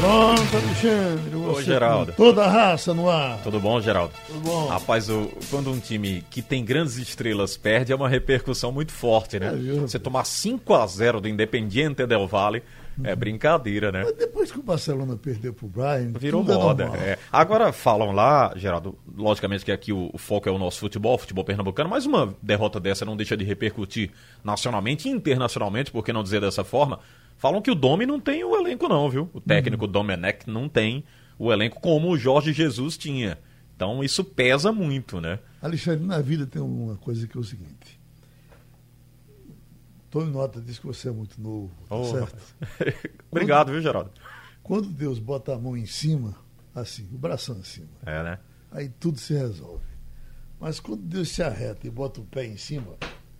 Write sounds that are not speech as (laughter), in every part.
Pronto, Alexandre. Ô, Geraldo. Toda a raça no ar. Tudo bom, Geraldo? Tudo bom. Rapaz, o- quando um time que tem grandes estrelas perde, é uma repercussão muito forte, né? É? Você tomar 5 a 0 do Independiente Del Valle é brincadeira, né? Mas depois que o Barcelona perdeu pro Brian, Virou é moda. normal. é. Agora falam lá, Geraldo, logicamente que aqui o, o foco é o nosso futebol, o futebol pernambucano, mas uma derrota dessa não deixa de repercutir nacionalmente e internacionalmente, por que não dizer dessa forma? Falam que o Domi não tem o elenco, não, viu? O técnico Domenech não tem o elenco como o Jorge Jesus tinha. Então isso pesa muito, né? Alexandre, na vida tem uma coisa que é o seguinte. Tome nota disso que você é muito novo, tá Ô, certo? (laughs) Obrigado, viu, Geraldo? Quando Deus bota a mão em cima, assim, o bração em cima, É, né? aí tudo se resolve. Mas quando Deus se arreta e bota o pé em cima,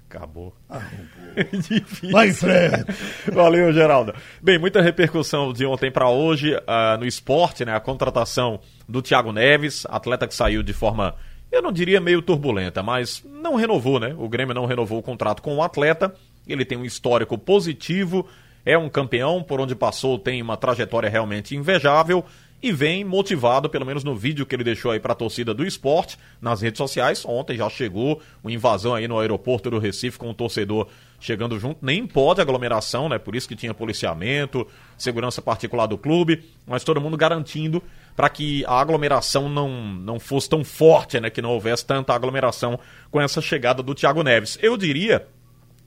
Acabou. (laughs) Difícil. Vai em frente. Valeu, Geraldo. Bem, muita repercussão de ontem para hoje ah, no esporte, né? A contratação do Thiago Neves, atleta que saiu de forma, eu não diria meio turbulenta, mas não renovou, né? O Grêmio não renovou o contrato com o atleta. Ele tem um histórico positivo, é um campeão, por onde passou tem uma trajetória realmente invejável e vem motivado, pelo menos no vídeo que ele deixou aí para a torcida do esporte nas redes sociais. Ontem já chegou uma invasão aí no aeroporto do Recife com o torcedor chegando junto. Nem pode aglomeração, né? Por isso que tinha policiamento, segurança particular do clube, mas todo mundo garantindo para que a aglomeração não, não fosse tão forte, né? Que não houvesse tanta aglomeração com essa chegada do Thiago Neves. Eu diria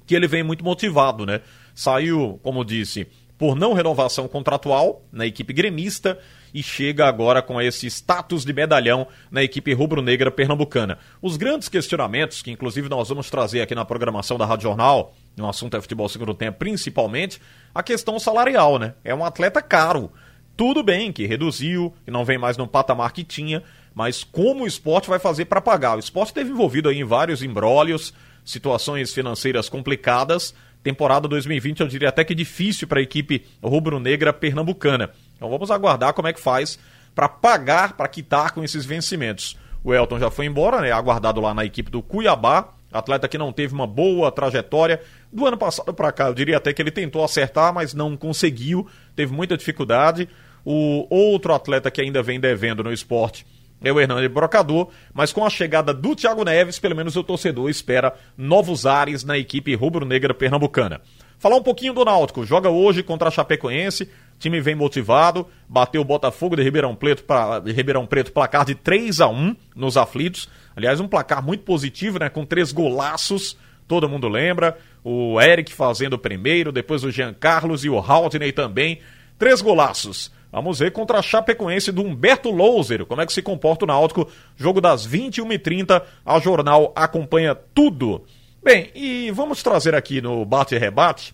que ele vem muito motivado, né? Saiu, como disse, por não renovação contratual na equipe gremista e chega agora com esse status de medalhão na equipe rubro-negra pernambucana. Os grandes questionamentos, que inclusive nós vamos trazer aqui na programação da Rádio Jornal, no assunto é futebol segundo tempo, principalmente, a questão salarial, né? É um atleta caro. Tudo bem que reduziu, que não vem mais no patamar que tinha, mas como o esporte vai fazer para pagar? O esporte esteve envolvido aí em vários embrólios, situações financeiras complicadas. Temporada 2020 eu diria até que difícil para a equipe rubro-negra pernambucana. Então vamos aguardar como é que faz para pagar, para quitar com esses vencimentos. O Elton já foi embora, né? Aguardado lá na equipe do Cuiabá. Atleta que não teve uma boa trajetória. Do ano passado para cá, eu diria até que ele tentou acertar, mas não conseguiu. Teve muita dificuldade. O outro atleta que ainda vem devendo no esporte é o Hernani Brocador, mas com a chegada do Thiago Neves, pelo menos o torcedor espera novos ares na equipe rubro-negra pernambucana. Falar um pouquinho do Náutico, joga hoje contra a Chapecoense, time vem motivado, bateu o Botafogo de Ribeirão Preto, pra, de Ribeirão Preto placar de 3 a 1 nos aflitos, aliás um placar muito positivo, né, com três golaços, todo mundo lembra, o Eric fazendo o primeiro, depois o Jean Carlos e o Haldney também, três golaços. Vamos ver contra a Chapecoense do Humberto Louser, como é que se comporta o Náutico. Jogo das 21h30, a jornal acompanha tudo. Bem, e vamos trazer aqui no Bate e Rebate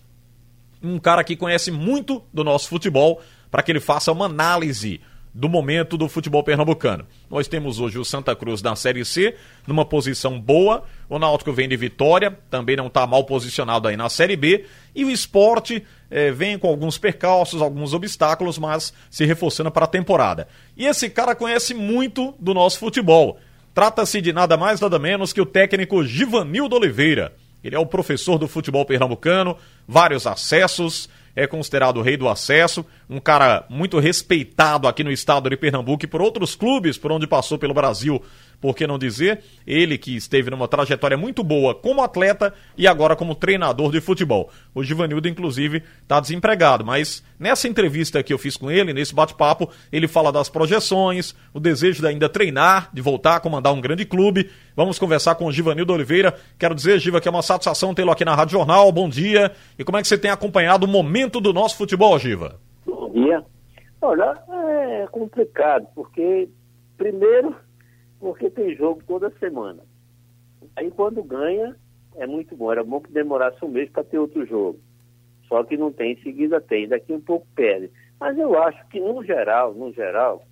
um cara que conhece muito do nosso futebol para que ele faça uma análise do momento do futebol pernambucano. Nós temos hoje o Santa Cruz na Série C, numa posição boa. O Náutico vem de vitória, também não está mal posicionado aí na Série B. E o esporte eh, vem com alguns percalços, alguns obstáculos, mas se reforçando para a temporada. E esse cara conhece muito do nosso futebol. Trata-se de nada mais, nada menos que o técnico Givanildo Oliveira. Ele é o professor do futebol pernambucano, vários acessos, é considerado o rei do acesso, um cara muito respeitado aqui no estado de Pernambuco e por outros clubes por onde passou pelo Brasil, por que não dizer? Ele que esteve numa trajetória muito boa como atleta e agora como treinador de futebol. O Givanildo, inclusive, está desempregado, mas nessa entrevista que eu fiz com ele, nesse bate-papo, ele fala das projeções, o desejo de ainda treinar, de voltar a comandar um grande clube. Vamos conversar com o Givanildo Oliveira. Quero dizer, Giva, que é uma satisfação tê-lo aqui na Rádio Jornal. Bom dia. E como é que você tem acompanhado o momento do nosso futebol, Giva? Bom dia. Olha, é complicado, porque, primeiro, porque tem jogo toda semana. Aí quando ganha, é muito bom. Era bom que demorasse um mês para ter outro jogo. Só que não tem, em seguida tem. Daqui um pouco perde. Mas eu acho que, no geral, no geral,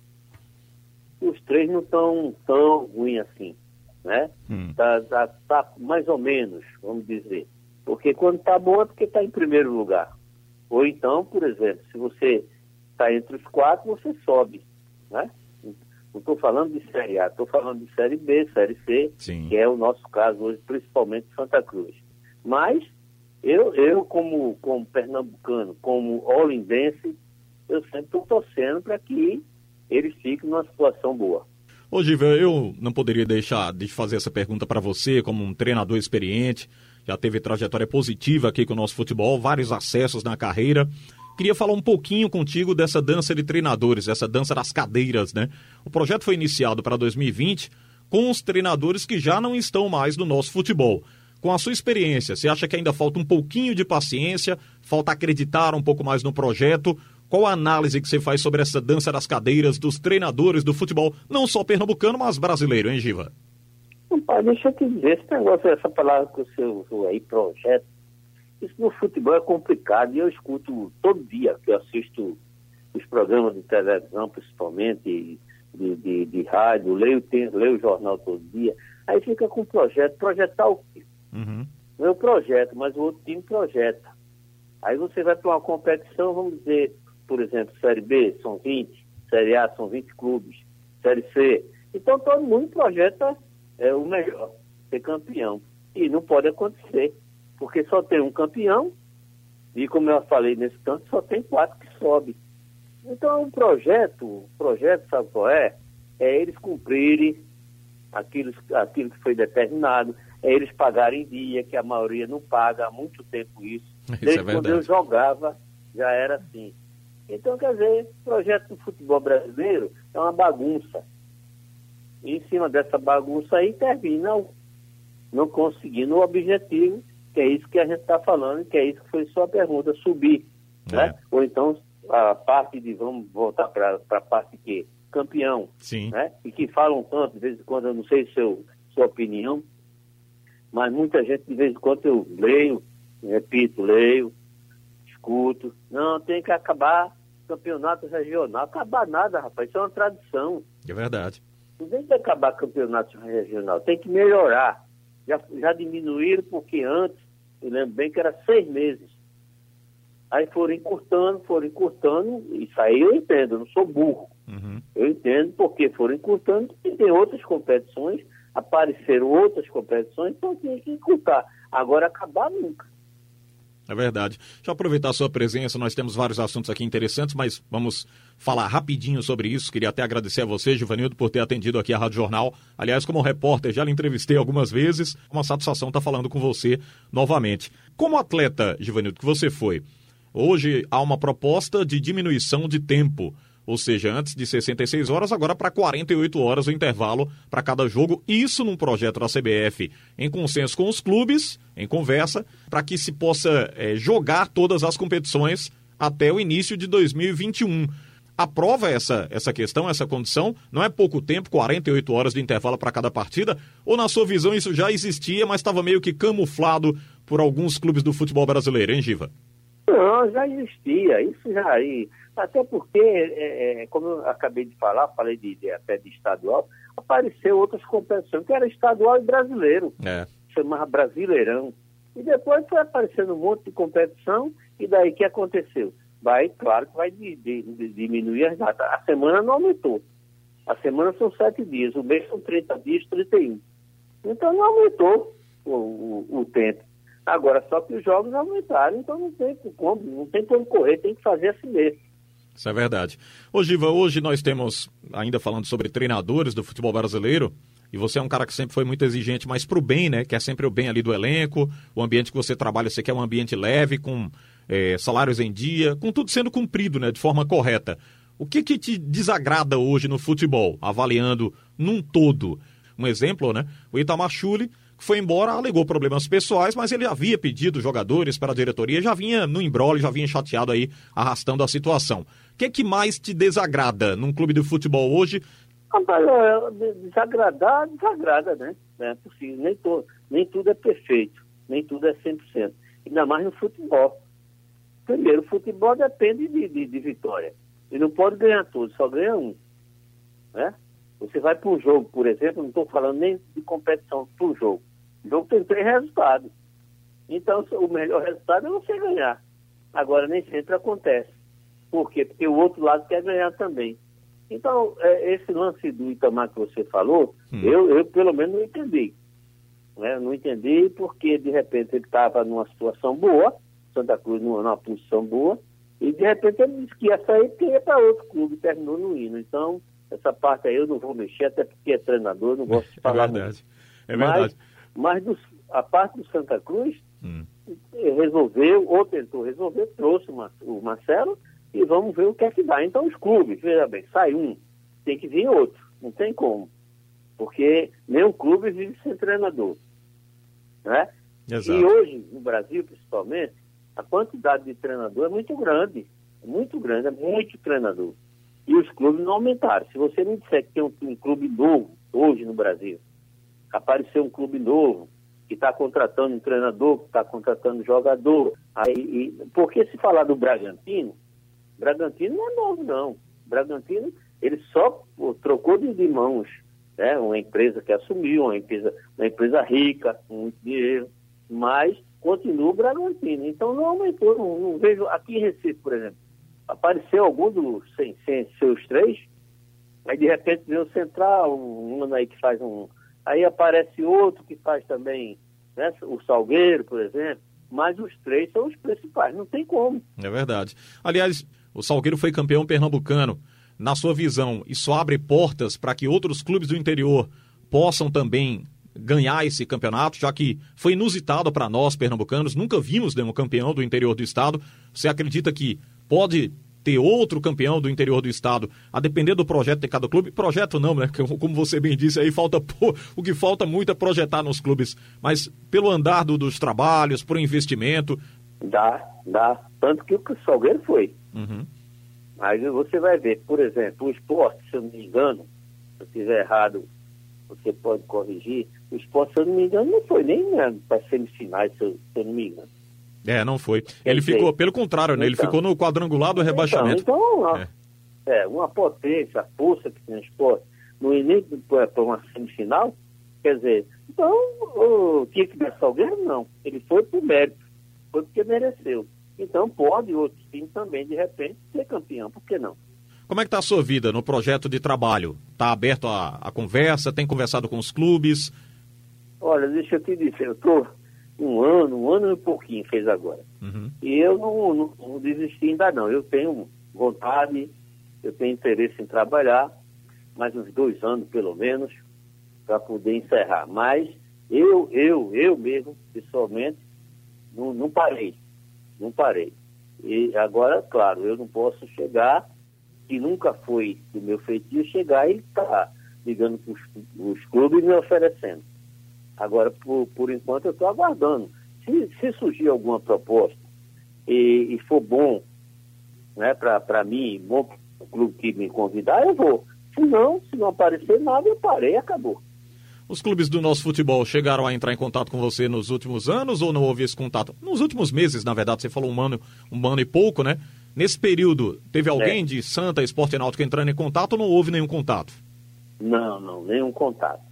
os três não estão tão ruins assim, né? Hum. Tá, tá, tá mais ou menos, vamos dizer. Porque quando tá bom é porque está em primeiro lugar. Ou então, por exemplo, se você está entre os quatro, você sobe, né? Não estou falando de Série A, estou falando de Série B, Série C, Sim. que é o nosso caso hoje, principalmente Santa Cruz. Mas eu, eu como, como pernambucano, como olindense, eu sempre estou torcendo para que ele fique numa situação boa. Ô, Giva, eu não poderia deixar de fazer essa pergunta para você, como um treinador experiente, já teve trajetória positiva aqui com o nosso futebol, vários acessos na carreira. Queria falar um pouquinho contigo dessa dança de treinadores, essa dança das cadeiras, né? O projeto foi iniciado para 2020 com os treinadores que já não estão mais no nosso futebol. Com a sua experiência, você acha que ainda falta um pouquinho de paciência, falta acreditar um pouco mais no projeto? Qual a análise que você faz sobre essa dança das cadeiras dos treinadores do futebol, não só pernambucano, mas brasileiro, hein, Giva? Pai, deixa eu te dizer, esse negócio, essa palavra que você usou aí, projeto, isso no futebol é complicado e eu escuto todo dia que eu assisto os programas de televisão, principalmente, de, de, de rádio, leio, leio o jornal todo dia, aí fica com projeto, projetar o quê? Uhum. Não é projeto, mas o outro time projeta. Aí você vai para uma competição, vamos dizer, por exemplo, Série B são 20, Série A são 20 clubes, Série C. Então todo mundo projeta é, o melhor, ser campeão. E não pode acontecer, porque só tem um campeão, e como eu falei nesse canto, só tem quatro que sobem. Então um projeto, um projeto, sabe qual é? É eles cumprirem aquilo, aquilo que foi determinado, é eles pagarem em dia, que a maioria não paga há muito tempo isso. isso Desde é quando eu jogava, já era assim. Então, quer dizer, o projeto do futebol brasileiro é uma bagunça. E em cima dessa bagunça aí termina não conseguindo o objetivo, que é isso que a gente está falando, que é isso que foi sua pergunta, subir. É. Né? Ou então a parte de, vamos voltar para a parte que campeão. Sim. Né? E que falam tanto, de vez em quando, eu não sei seu, sua opinião, mas muita gente, de vez em quando, eu leio, repito, leio, escuto. Não, tem que acabar campeonato regional. Acabar nada, rapaz, isso é uma tradição. É verdade. Não tem que acabar campeonato regional, tem que melhorar. Já, já diminuíram, porque antes, eu lembro bem que era seis meses. Aí foram encurtando, foram encurtando, isso aí eu entendo, eu não sou burro. Uhum. Eu entendo porque foram encurtando e tem outras competições, apareceram outras competições, então tem que encurtar. Agora acabar nunca. É verdade. Deixa eu aproveitar a sua presença, nós temos vários assuntos aqui interessantes, mas vamos falar rapidinho sobre isso. Queria até agradecer a você, Givanildo, por ter atendido aqui a Rádio Jornal. Aliás, como repórter, já lhe entrevistei algumas vezes. Uma satisfação estar falando com você novamente. Como atleta, Givanildo, que você foi, hoje há uma proposta de diminuição de tempo ou seja, antes de 66 horas, agora para 48 horas o intervalo para cada jogo. Isso num projeto da CBF em consenso com os clubes, em conversa, para que se possa é, jogar todas as competições até o início de 2021. Aprova essa, essa questão, essa condição? Não é pouco tempo, 48 horas de intervalo para cada partida? Ou, na sua visão, isso já existia, mas estava meio que camuflado por alguns clubes do futebol brasileiro, hein, Giva? Não, já existia. Isso já. aí até porque, é, é, como eu acabei de falar, falei de, de, até de estadual, apareceu outras competições, que era estadual e brasileiro. É. Chamava Brasileirão. E depois foi aparecendo um monte de competição, e daí que aconteceu? Vai, claro que vai de, de, diminuir as datas. A semana não aumentou. A semana são sete dias, o mês são 30 dias, 31. Então não aumentou o, o, o tempo. Agora, só que os jogos aumentaram, então não tem como, não tem como correr, tem que fazer assim mesmo. Isso é verdade. Ô Giva, hoje nós temos, ainda falando sobre treinadores do futebol brasileiro, e você é um cara que sempre foi muito exigente, mas pro bem, né? Quer sempre o bem ali do elenco, o ambiente que você trabalha, você quer um ambiente leve, com é, salários em dia, com tudo sendo cumprido, né? De forma correta. O que que te desagrada hoje no futebol, avaliando num todo? Um exemplo, né? O Itamar Chuli foi embora, alegou problemas pessoais, mas ele havia pedido jogadores para a diretoria, já vinha no embrole, já vinha chateado aí, arrastando a situação. O que, é que mais te desagrada num clube de futebol hoje? Desagradar, desagrada, né? É possível. Nem, to, nem tudo é perfeito, nem tudo é 100%. Ainda mais no futebol. Primeiro, o futebol depende de, de, de vitória. E não pode ganhar tudo, só ganha um. Né? Você vai para um jogo, por exemplo, não estou falando nem de competição, para um jogo. O jogo tem três resultados. Então, o melhor resultado é você ganhar. Agora, nem sempre acontece. Por quê? Porque o outro lado quer ganhar também. Então, é, esse lance do Itamar que você falou, hum. eu, eu pelo menos não entendi. Né? Não entendi porque, de repente, ele estava numa situação boa, Santa Cruz numa, numa posição boa, E de repente ele disse que ia sair porque ia para outro clube, terminou no hino. Então, essa parte aí eu não vou mexer, até porque é treinador, não gosto de é falar. É verdade. É verdade. Mas, mas a parte do Santa Cruz hum. resolveu, ou tentou resolver, trouxe o Marcelo e vamos ver o que é que dá. Então os clubes, veja bem, sai um, tem que vir outro, não tem como. Porque nenhum clube vive sem treinador. Né? Exato. E hoje, no Brasil principalmente, a quantidade de treinador é muito grande. Muito grande, é muito treinador. E os clubes não aumentaram. Se você me disser que tem um, um clube novo hoje no Brasil, apareceu um clube novo, que está contratando um treinador, que está contratando um jogador. Aí, e, porque se falar do Bragantino, Bragantino não é novo, não. Bragantino, ele só pô, trocou de, mãos. Né? Uma empresa que assumiu, uma empresa, uma empresa rica, com muito dinheiro, mas continua o Bragantino. Então não aumentou, não, não, vejo. Aqui em Recife, por exemplo, apareceu algum dos sem, sem seus três, aí de repente veio o Central, um, um aí que faz um. Aí aparece outro que faz também, né? o Salgueiro, por exemplo. Mas os três são os principais, não tem como. É verdade. Aliás, o Salgueiro foi campeão pernambucano. Na sua visão, isso abre portas para que outros clubes do interior possam também ganhar esse campeonato, já que foi inusitado para nós pernambucanos, nunca vimos nenhum campeão do interior do estado. Você acredita que pode ter outro campeão do interior do estado, a depender do projeto de cada clube? Projeto não, né? (laughs) Como você bem disse aí, falta (laughs) pô, o que falta muito é projetar nos clubes, mas pelo andar do, dos trabalhos, por investimento. Dá, dá. Tanto que o Salgueiro foi. Uhum. Aí você vai ver, por exemplo, o esporte, se eu não me engano, se eu estiver errado, você pode corrigir, o esporte, se eu não me engano, não foi nem né, para semifinais, se eu, se eu não me engano. É, não foi. ele ficou, pelo contrário, né? Então, ele ficou no quadrangular do rebaixamento. Então, então é. é. uma potência, a força que esporte no início para uma semifinal, quer dizer, então o, tinha que dar Salgueiro, não. Ele foi por mérito, foi porque mereceu. Então pode outros times também, de repente, ser campeão, por que não? Como é que está a sua vida no projeto de trabalho? Está aberto a, a, conversa? Tem conversado com os clubes? Olha, deixa eu te dizer, eu estou ano, e pouquinho fez agora. Uhum. E eu não, não, não, desisti ainda não. Eu tenho vontade, eu tenho interesse em trabalhar, mais uns dois anos pelo menos, para poder encerrar. Mas eu, eu, eu mesmo, pessoalmente, não, não parei não parei. E agora, claro, eu não posso chegar, que nunca foi do meu feitio, chegar e estar tá ligando para os clubes me oferecendo. Agora, por, por enquanto, eu estou aguardando. Se, se surgir alguma proposta e, e for bom né, para mim, bom o clube que me convidar, eu vou. Se não, se não aparecer nada, eu parei e acabou. Os clubes do nosso futebol chegaram a entrar em contato com você nos últimos anos ou não houve esse contato? Nos últimos meses, na verdade, você falou um ano, um ano e pouco, né? Nesse período, teve alguém é. de Santa Esporte Náutico entrando em contato ou não houve nenhum contato? Não, não, nenhum contato.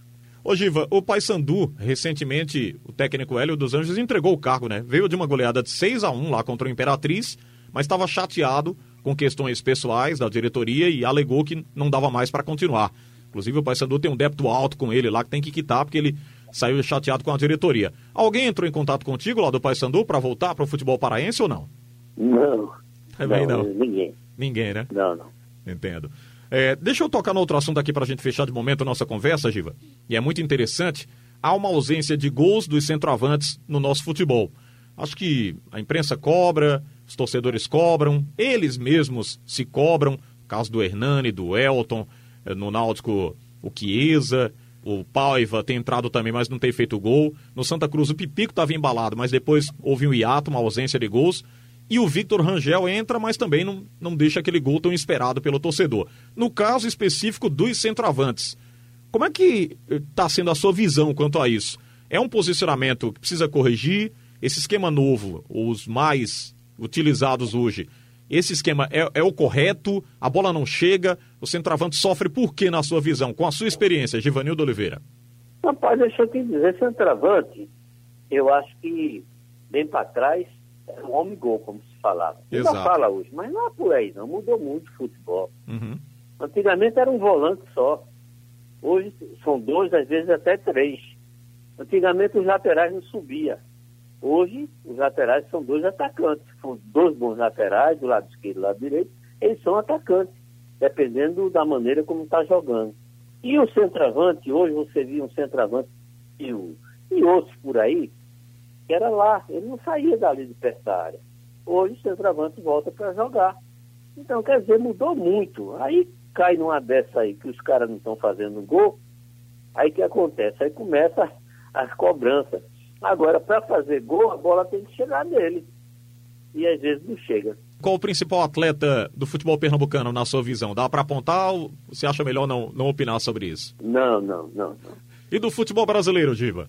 Ô Giva, o Paysandu, recentemente, o técnico Hélio dos Anjos entregou o cargo, né? Veio de uma goleada de 6 a 1 lá contra o Imperatriz, mas estava chateado com questões pessoais da diretoria e alegou que não dava mais para continuar. Inclusive o Paysandu tem um débito alto com ele lá que tem que quitar porque ele saiu chateado com a diretoria. Alguém entrou em contato contigo lá do Paysandu para voltar para o futebol paraense ou não? Não. Também não, não. Ninguém. Ninguém, né? Não, não. Entendo. É, deixa eu tocar no outro assunto aqui para a gente fechar de momento a nossa conversa, Giva. E é muito interessante. Há uma ausência de gols dos centroavantes no nosso futebol. Acho que a imprensa cobra, os torcedores cobram, eles mesmos se cobram. Caso do Hernani, do Elton, é, no Náutico o Chiesa, o Paiva tem entrado também, mas não tem feito gol. No Santa Cruz o Pipico estava embalado, mas depois houve um hiato, uma ausência de gols. E o Victor Rangel entra, mas também não, não deixa aquele gol tão esperado pelo torcedor. No caso específico dos centroavantes, como é que está sendo a sua visão quanto a isso? É um posicionamento que precisa corrigir? Esse esquema novo, os mais utilizados hoje, esse esquema é, é, o correto? A bola não chega? O centroavante sofre por quê, na sua visão? Com a sua experiência, Givanildo Oliveira. Rapaz, deixa eu te dizer, centroavante, eu acho que bem para trás era um homem-gol, como se falava. Ainda fala hoje, mas não é por aí, não. Mudou muito o futebol. Uhum. Antigamente era um volante só. Hoje são dois, às vezes até três. Antigamente os laterais não subiam. Hoje, os laterais são dois atacantes. For dois bons laterais, do lado esquerdo e do lado direito, eles são atacantes, dependendo da maneira como está jogando. E o centroavante, hoje você viu um centroavante e, e outros por aí, que era lá, ele não saía dali de perto da área. Hoje o centroavante volta para jogar. Então, quer dizer, mudou muito. Aí cai numa dessa aí que os caras não estão fazendo gol, aí que acontece? Aí começa as cobranças. Agora, para fazer gol, a bola tem que chegar nele. E às vezes não chega. Qual o principal atleta do futebol pernambucano, na sua visão? Dá para apontar ou você acha melhor não, não opinar sobre isso? Não, não, não, não. E do futebol brasileiro, Diva?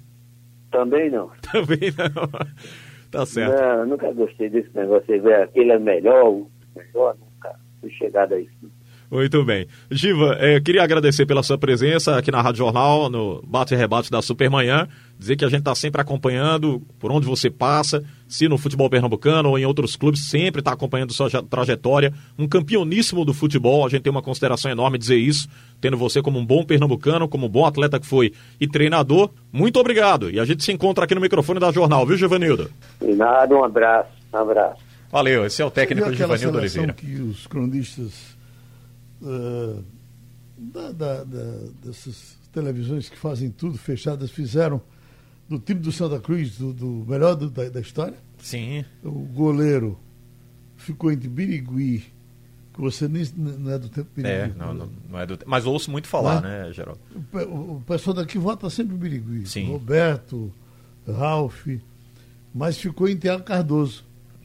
Também não. (laughs) Também não. tá certo. Não, nunca gostei desse negócio. Aquele é melhor, o melhor, nunca fui chegado a isso. Muito bem. Giva, eh, queria agradecer pela sua presença aqui na Rádio Jornal, no Bate e Rebate da Supermanhã. Dizer que a gente está sempre acompanhando por onde você passa, se no futebol pernambucano ou em outros clubes, sempre está acompanhando sua trajetória. Um campeoníssimo do futebol, a gente tem uma consideração enorme dizer isso, tendo você como um bom pernambucano, como um bom atleta que foi e treinador. Muito obrigado. E a gente se encontra aqui no microfone da Jornal, viu, Givanildo? Nada, um abraço, um abraço. Valeu, esse é o técnico Givanildo Oliveira. que os cronistas uh, da, da, da, dessas televisões que fazem tudo fechadas fizeram do time do Santa Cruz, do, do melhor do, da, da, história. Sim. O goleiro ficou entre Birigui, que você nem, não é do tempo Birigui. É, não, não, não é do Mas ouço muito falar, né, Geraldo? O, o, pessoal daqui vota sempre Birigui. Sim. Roberto, Ralph, mas ficou em Tiago Cardoso.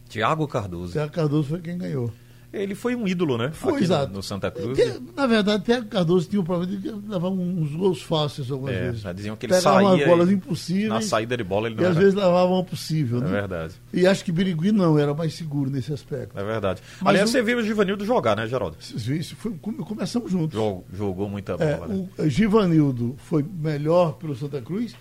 Tiago Cardoso. Tiago Cardoso foi quem ganhou. Ele foi um ídolo, né? Foi, Aqui exato. No, no Santa Cruz. na verdade, Tiago Cardoso tinha o problema de levar uns gols fáceis algumas é, vezes. Já diziam que ele Pegava saía. umas bolas impossíveis. Na saída de bola ele não E era... às vezes levava uma possível, né? É verdade. E acho que Birigui não, era mais seguro nesse aspecto. É verdade. Mas Aliás, o... você viu o Givanildo jogar, né, Geraldo? Isso foi, começamos juntos. Jogou, jogou muita bola, é, né? O Givanildo foi melhor pelo Santa Cruz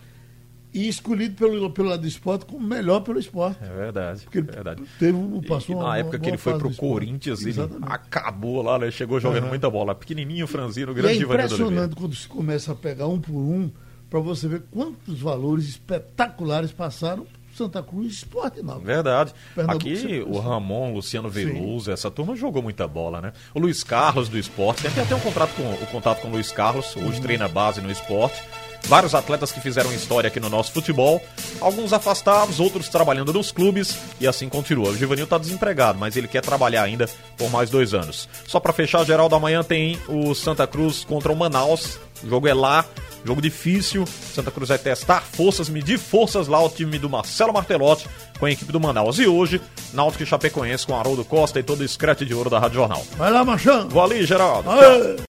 e escolhido pelo, pelo lado do esporte como melhor pelo esporte. É verdade. Porque é verdade. Teve, passou e, uma, na época uma que ele foi pro. Corinthians, Exatamente. ele acabou lá, né? Chegou jogando Uhum. muita bola. Pequenininho, franzino, E grande é Givanildo Oliveira. impressionante quando se começa a pegar um por um para você ver quantos valores espetaculares passaram Santa Cruz Esporte não. Verdade. Pernambuco Aqui o. Ramon, Luciano Veloso, essa turma jogou muita bola, né? O Luiz Carlos do esporte, tem até um contrato com, o contato com o Luiz Carlos, hoje Uhum. treina base no esporte. Vários atletas que fizeram história aqui no nosso futebol, alguns afastados, outros trabalhando nos clubes e assim continua. O Givanil tá desempregado, mas ele quer trabalhar ainda por mais dois anos. Só para fechar, geral da manhã tem o Santa Cruz contra o Manaus. O jogo é lá, jogo difícil. Santa Cruz vai testar forças, medir forças lá o time do Marcelo Martelotti com a equipe do Manaus. E hoje, Náutico e Chapecoense com Haroldo Costa e todo o escrete de ouro da Rádio Jornal. Vai lá, Machão! Vou ali, Geraldo.